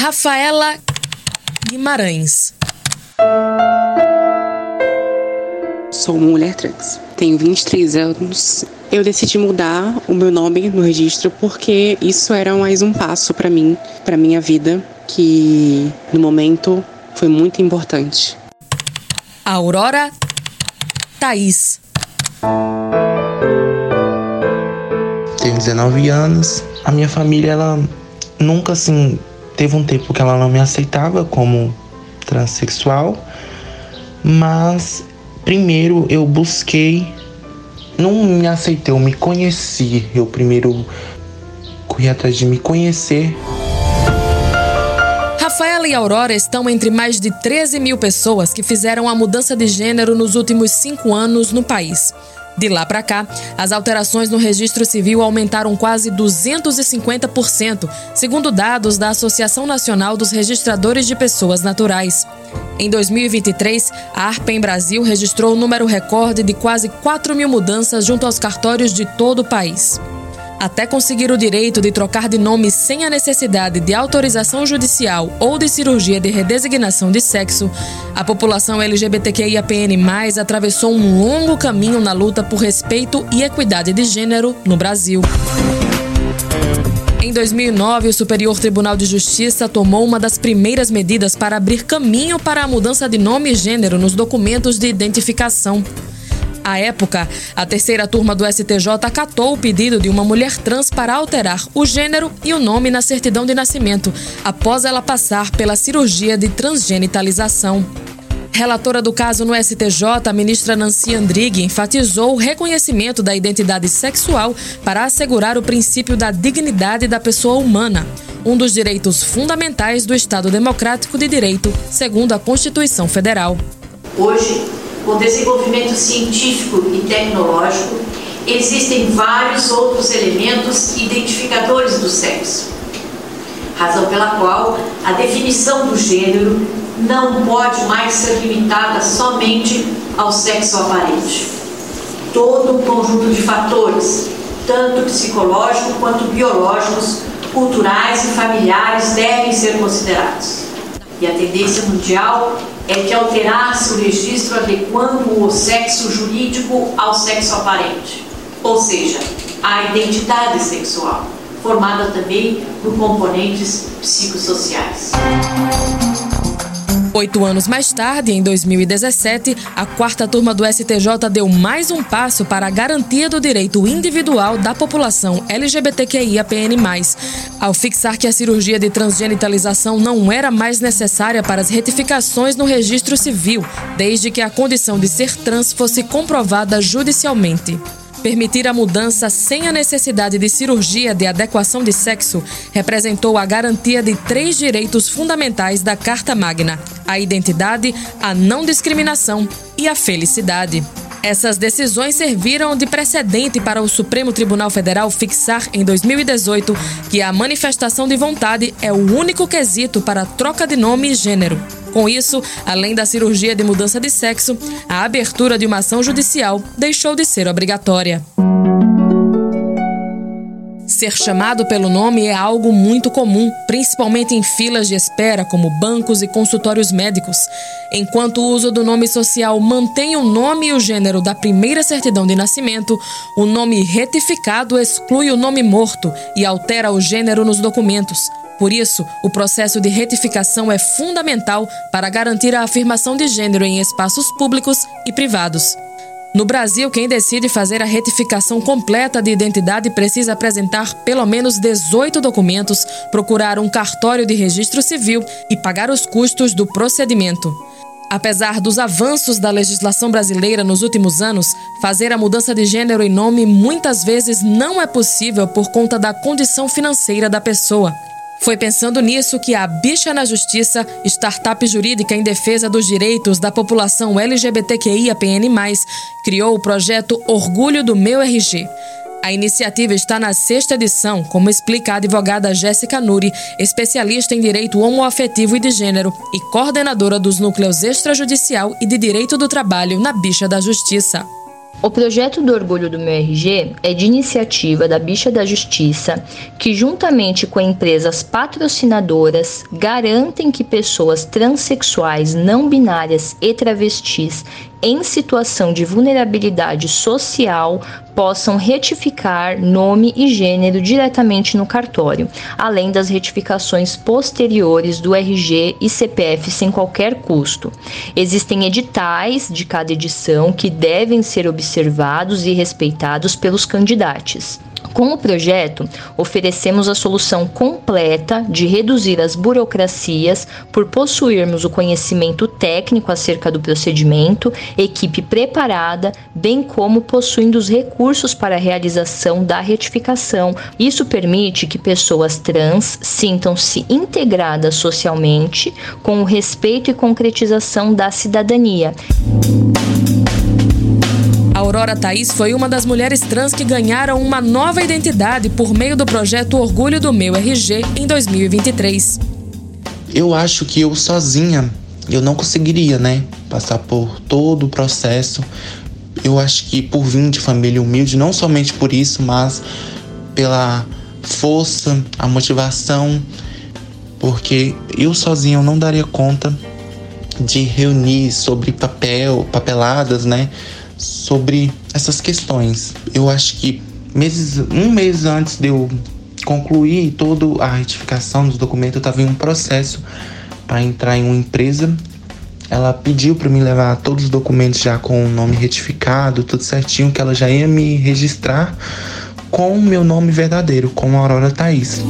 Rafaela Guimarães. Sou uma mulher trans. Tenho 23 anos. Eu decidi mudar o meu nome no registro porque isso era mais um passo para mim, para minha vida, que no momento foi muito importante. Aurora Thaís. Tenho 19 anos. A minha família, ela nunca assim teve um tempo que ela não me aceitava como transexual, mas primeiro eu busquei, não me aceitei, eu me conheci. Eu primeiro corri atrás de me conhecer. Rafaela e Aurora estão entre mais de 13 mil pessoas que fizeram a mudança de gênero nos últimos cinco anos no país. De lá para cá, as alterações no registro civil aumentaram quase 250%, segundo dados da Associação Nacional dos Registradores de Pessoas Naturais. Em 2023, a Arpen Brasil registrou um número recorde de quase 4 mil mudanças junto aos cartórios de todo o país. Até conseguir o direito de trocar de nome sem a necessidade de autorização judicial ou de cirurgia de redesignação de sexo, a população LGBTQIAPN+, atravessou um longo caminho na luta por respeito e equidade de gênero no Brasil. Em 2009, o Superior Tribunal de Justiça tomou uma das primeiras medidas para abrir caminho para a mudança de nome e gênero nos documentos de identificação. À época, a terceira turma do STJ acatou o pedido de uma mulher trans para alterar o gênero e o nome na certidão de nascimento, após ela passar pela cirurgia de transgenitalização. Relatora do caso no STJ, a ministra Nancy Andrighi enfatizou o reconhecimento da identidade sexual para assegurar o princípio da dignidade da pessoa humana, um dos direitos fundamentais do Estado Democrático de Direito, segundo a Constituição Federal. Hoje, com desenvolvimento científico e tecnológico, existem vários outros elementos identificadores do sexo. Razão pela qual a definição do gênero não pode mais ser limitada somente ao sexo aparente. Todo um conjunto de fatores, tanto psicológicos quanto biológicos, culturais e familiares, devem ser considerados. E a tendência mundial é que alterasse o registro adequando o sexo jurídico ao sexo aparente, ou seja, a identidade sexual, formada também por componentes psicossociais. Oito anos mais tarde, em 2017, a quarta turma do STJ deu mais um passo para a garantia do direito individual da população LGBTQIAPN+, ao fixar que a cirurgia de transgenitalização não era mais necessária para as retificações no registro civil, desde que a condição de ser trans fosse comprovada judicialmente. Permitir a mudança sem a necessidade de cirurgia de adequação de sexo representou a garantia de três direitos fundamentais da Carta Magna: a identidade, a não discriminação e a felicidade. Essas decisões serviram de precedente para o Supremo Tribunal Federal fixar em 2018 que a manifestação de vontade é o único quesito para troca de nome e gênero. Com isso, além da cirurgia de mudança de sexo, a abertura de uma ação judicial deixou de ser obrigatória. Ser chamado pelo nome é algo muito comum, principalmente em filas de espera, como bancos e consultórios médicos. Enquanto o uso do nome social mantém o nome e o gênero da primeira certidão de nascimento, o nome retificado exclui o nome morto e altera o gênero nos documentos. Por isso, o processo de retificação é fundamental para garantir a afirmação de gênero em espaços públicos e privados. No Brasil, quem decide fazer a retificação completa de identidade precisa apresentar pelo menos 18 documentos, procurar um cartório de registro civil e pagar os custos do procedimento. Apesar dos avanços da legislação brasileira nos últimos anos, fazer a mudança de gênero e nome muitas vezes não é possível por conta da condição financeira da pessoa. Foi pensando nisso que a Bicha na Justiça, startup jurídica em defesa dos direitos da população LGBTQIAPN+, criou o projeto Orgulho do Meu RG. A iniciativa está na sexta edição, como explica a advogada Jéssica Nuri, especialista em direito homoafetivo e de gênero e coordenadora dos núcleos extrajudicial e de direito do trabalho na Bicha da Justiça. O projeto do Orgulho do Meu RG é de iniciativa da Bicha da Justiça, que, juntamente com empresas patrocinadoras, garantem que pessoas transexuais, não binárias e travestis em situação de vulnerabilidade social possam retificar nome e gênero diretamente no cartório, além das retificações posteriores do RG e CPF sem qualquer custo. Existem editais de cada edição que devem ser observados e respeitados pelos candidatos. Com o projeto, oferecemos a solução completa de reduzir as burocracias por possuirmos o conhecimento técnico acerca do procedimento, equipe preparada, bem como possuindo os recursos para a realização da retificação. Isso permite que pessoas trans sintam-se integradas socialmente com o respeito e concretização da cidadania. Aurora Thaís foi uma das mulheres trans que ganharam uma nova identidade por meio do projeto Orgulho do Meu RG em 2023. Eu acho que eu sozinha eu não conseguiria, né, passar por todo o processo. Eu acho que por vir de família humilde, não somente por isso, mas pela força, a motivação, porque eu sozinho não daria conta de reunir sobre papel, papeladas, né, sobre essas questões. Eu acho que meses, um mês antes de eu concluir toda a retificação dos documentos, eu estava em um processo para entrar em uma empresa. Ela pediu para me levar todos os documentos já com o nome retificado, tudo certinho, que ela já ia me registrar com o meu nome verdadeiro, com Aurora Thaís.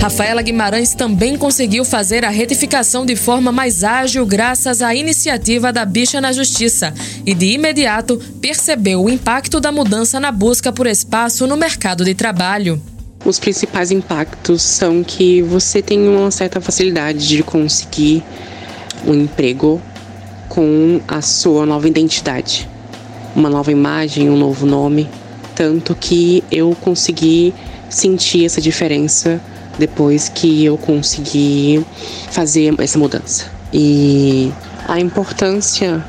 Rafaela Guimarães também conseguiu fazer a retificação de forma mais ágil graças à iniciativa da Bicha na Justiça e, de imediato, percebeu o impacto da mudança na busca por espaço no mercado de trabalho. Os principais impactos são que você tem uma certa facilidade de conseguir um emprego com a sua nova identidade, uma nova imagem, um novo nome, tanto que eu consegui sentir essa diferença depois que eu consegui fazer essa mudança. E a importância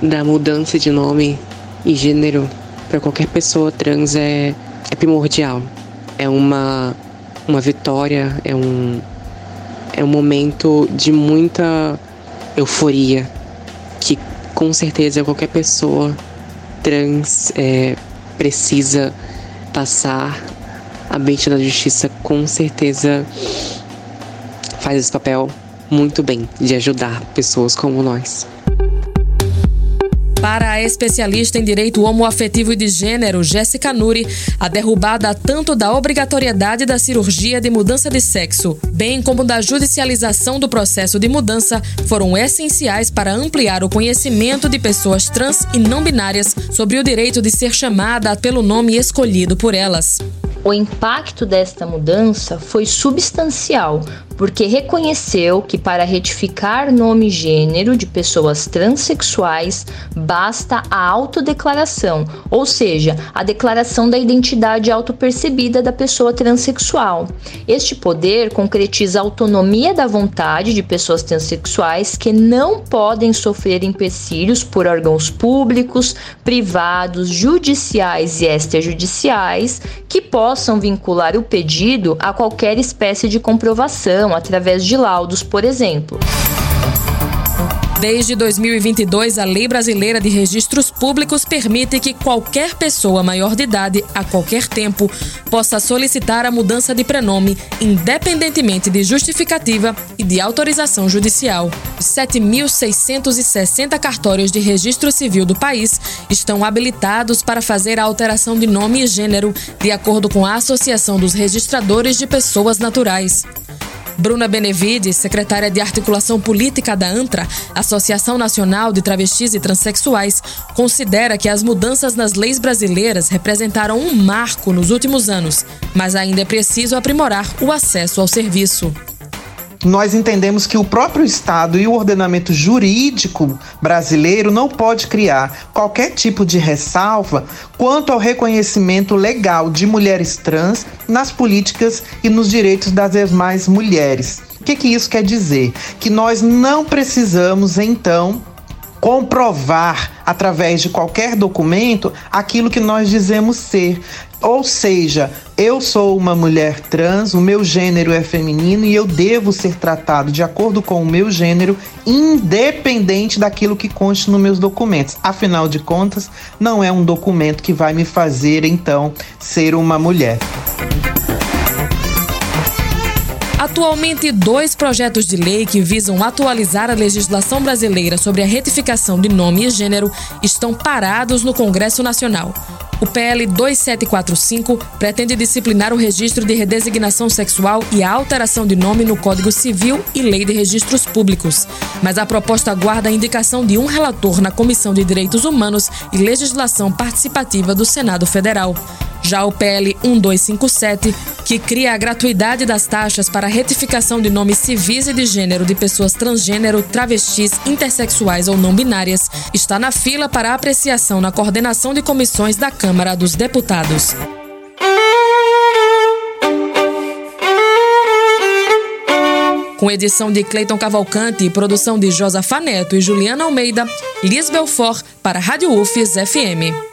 da mudança de nome e gênero para qualquer pessoa trans é, é primordial. É uma, uma vitória, é um, é um momento de muita euforia que com certeza qualquer pessoa trans é, precisa passar a Mente da Justiça com certeza faz esse papel muito bem de ajudar pessoas como nós. Para a especialista em direito homoafetivo e de gênero, Jéssica Nuri, a derrubada tanto da obrigatoriedade da cirurgia de mudança de sexo, bem como da judicialização do processo de mudança, foram essenciais para ampliar o conhecimento de pessoas trans e não binárias sobre o direito de ser chamada pelo nome escolhido por elas. O impacto desta mudança foi substancial, porque reconheceu que para retificar nome e gênero de pessoas transexuais basta a autodeclaração, ou seja, a declaração da identidade autopercebida da pessoa transexual. Este poder concretiza a autonomia da vontade de pessoas transexuais que não podem sofrer empecilhos por órgãos públicos, privados, judiciais e extrajudiciais que possam vincular o pedido a qualquer espécie de comprovação através de laudos, por exemplo. Desde 2022, a Lei Brasileira de Registros Públicos permite que qualquer pessoa maior de idade, a qualquer tempo, possa solicitar a mudança de prenome, independentemente de justificativa e de autorização judicial. Os 7.660 cartórios de registro civil do país estão habilitados para fazer a alteração de nome e gênero, de acordo com a Associação dos Registradores de Pessoas Naturais. Bruna Benevides, secretária de Articulação Política da ANTRA, Associação Nacional de Travestis e Transsexuais, considera que as mudanças nas leis brasileiras representaram um marco nos últimos anos, mas ainda é preciso aprimorar o acesso ao serviço nós entendemos que o próprio Estado e o ordenamento jurídico brasileiro não pode criar qualquer tipo de ressalva quanto ao reconhecimento legal de mulheres trans nas políticas e nos direitos das demais mulheres. O que, que isso quer dizer? Que nós não precisamos, então, comprovar através de qualquer documento aquilo que nós dizemos ser. Ou seja, eu sou uma mulher trans, o meu gênero é feminino e eu devo ser tratado de acordo com o meu gênero, independente daquilo que conste nos meus documentos. Afinal de contas, não é um documento que vai me fazer então ser uma mulher. Atualmente, dois projetos de lei que visam atualizar a legislação brasileira sobre a retificação de nome e gênero estão parados no Congresso Nacional. O PL 2745 pretende disciplinar o registro de redesignação sexual e a alteração de nome no Código Civil e Lei de Registros Públicos. Mas a proposta guarda a indicação de um relator na Comissão de Direitos Humanos e Legislação Participativa do Senado Federal. Já o PL 1257, que cria a gratuidade das taxas para retificação de nomes civis e de gênero de pessoas transgênero, travestis, intersexuais ou não binárias, está na fila para apreciação na coordenação de comissões da Câmara dos Deputados. Com edição de Cleiton Cavalcante e produção de Josafa Neto e Juliana Almeida, Liz Belfort para Rádio UFES FM.